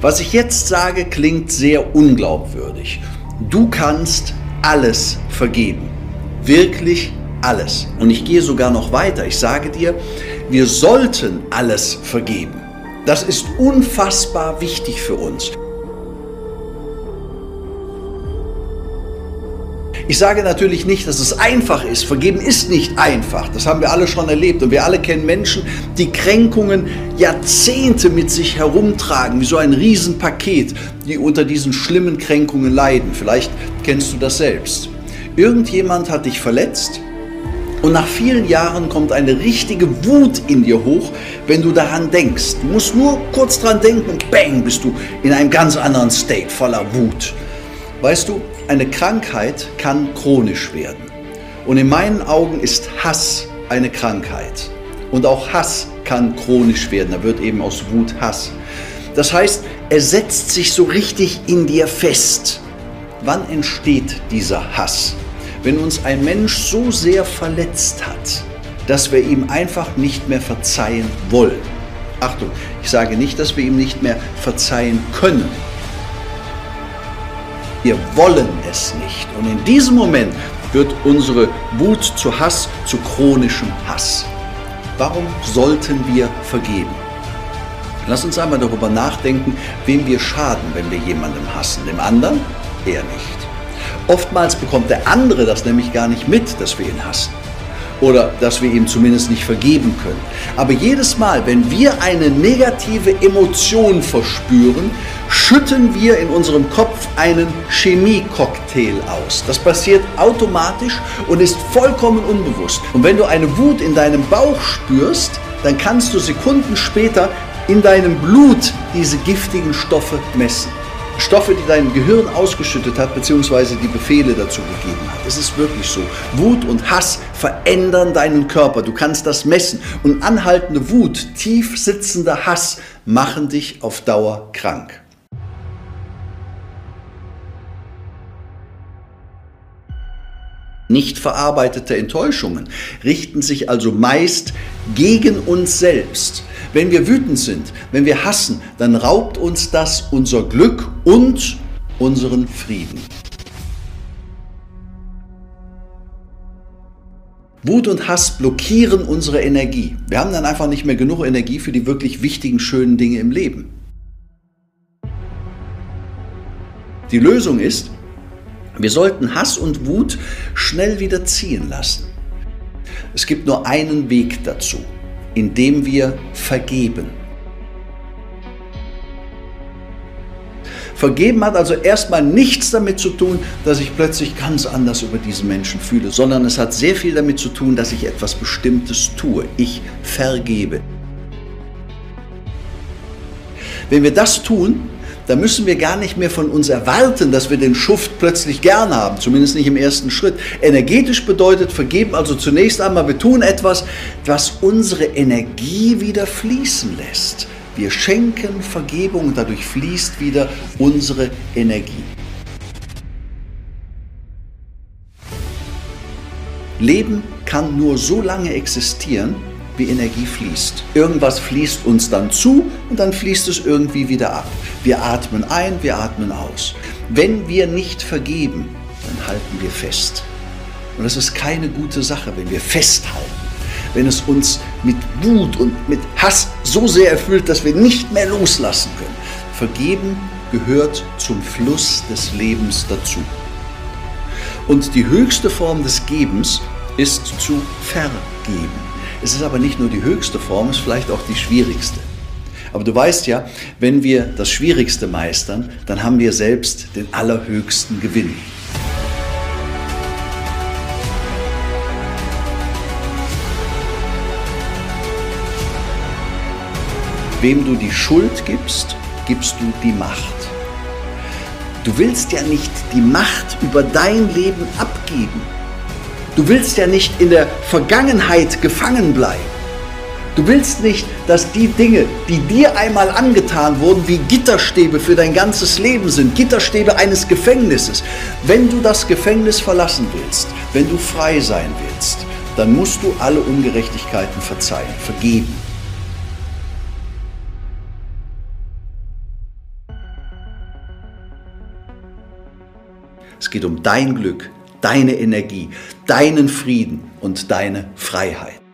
Was ich jetzt sage, klingt sehr unglaubwürdig. Du kannst alles vergeben. Wirklich alles. Und ich gehe sogar noch weiter. Ich sage dir, wir sollten alles vergeben. Das ist unfassbar wichtig für uns. Ich sage natürlich nicht, dass es einfach ist. Vergeben ist nicht einfach. Das haben wir alle schon erlebt. Und wir alle kennen Menschen, die Kränkungen Jahrzehnte mit sich herumtragen, wie so ein Riesenpaket, die unter diesen schlimmen Kränkungen leiden. Vielleicht kennst du das selbst. Irgendjemand hat dich verletzt und nach vielen Jahren kommt eine richtige Wut in dir hoch, wenn du daran denkst. Du musst nur kurz dran denken und bang, bist du in einem ganz anderen State voller Wut. Weißt du, eine Krankheit kann chronisch werden. Und in meinen Augen ist Hass eine Krankheit. Und auch Hass kann chronisch werden. Da wird eben aus Wut Hass. Das heißt, er setzt sich so richtig in dir fest. Wann entsteht dieser Hass? Wenn uns ein Mensch so sehr verletzt hat, dass wir ihm einfach nicht mehr verzeihen wollen. Achtung, ich sage nicht, dass wir ihm nicht mehr verzeihen können. Wir wollen es nicht. Und in diesem Moment wird unsere Wut zu Hass, zu chronischem Hass. Warum sollten wir vergeben? Lass uns einmal darüber nachdenken, wem wir schaden, wenn wir jemandem hassen. Dem anderen? Er nicht. Oftmals bekommt der andere das nämlich gar nicht mit, dass wir ihn hassen oder dass wir ihm zumindest nicht vergeben können. Aber jedes Mal, wenn wir eine negative Emotion verspüren, schütten wir in unserem Kopf einen Chemiecocktail aus. Das passiert automatisch und ist vollkommen unbewusst. Und wenn du eine Wut in deinem Bauch spürst, dann kannst du Sekunden später in deinem Blut diese giftigen Stoffe messen. Stoffe, die dein Gehirn ausgeschüttet hat, beziehungsweise die Befehle dazu gegeben hat. Es ist wirklich so. Wut und Hass verändern deinen Körper. Du kannst das messen. Und anhaltende Wut, tief sitzender Hass machen dich auf Dauer krank. Nicht verarbeitete Enttäuschungen richten sich also meist gegen uns selbst. Wenn wir wütend sind, wenn wir hassen, dann raubt uns das unser Glück und unseren Frieden. Wut und Hass blockieren unsere Energie. Wir haben dann einfach nicht mehr genug Energie für die wirklich wichtigen, schönen Dinge im Leben. Die Lösung ist, wir sollten Hass und Wut schnell wieder ziehen lassen. Es gibt nur einen Weg dazu, indem wir vergeben. Vergeben hat also erstmal nichts damit zu tun, dass ich plötzlich ganz anders über diesen Menschen fühle, sondern es hat sehr viel damit zu tun, dass ich etwas Bestimmtes tue. Ich vergebe. Wenn wir das tun, da müssen wir gar nicht mehr von uns erwarten, dass wir den Schuft plötzlich gern haben, zumindest nicht im ersten Schritt. Energetisch bedeutet vergeben also zunächst einmal, wir tun etwas, was unsere Energie wieder fließen lässt. Wir schenken Vergebung und dadurch fließt wieder unsere Energie. Leben kann nur so lange existieren, wie Energie fließt. Irgendwas fließt uns dann zu und dann fließt es irgendwie wieder ab. Wir atmen ein, wir atmen aus. Wenn wir nicht vergeben, dann halten wir fest. Und das ist keine gute Sache, wenn wir festhalten. Wenn es uns mit Wut und mit Hass so sehr erfüllt, dass wir nicht mehr loslassen können. Vergeben gehört zum Fluss des Lebens dazu. Und die höchste Form des Gebens ist zu vergeben. Es ist aber nicht nur die höchste Form, es ist vielleicht auch die schwierigste. Aber du weißt ja, wenn wir das Schwierigste meistern, dann haben wir selbst den allerhöchsten Gewinn. Wem du die Schuld gibst, gibst du die Macht. Du willst ja nicht die Macht über dein Leben abgeben. Du willst ja nicht in der Vergangenheit gefangen bleiben. Du willst nicht, dass die Dinge, die dir einmal angetan wurden, wie Gitterstäbe für dein ganzes Leben sind, Gitterstäbe eines Gefängnisses. Wenn du das Gefängnis verlassen willst, wenn du frei sein willst, dann musst du alle Ungerechtigkeiten verzeihen, vergeben. Es geht um dein Glück, deine Energie, deinen Frieden und deine Freiheit.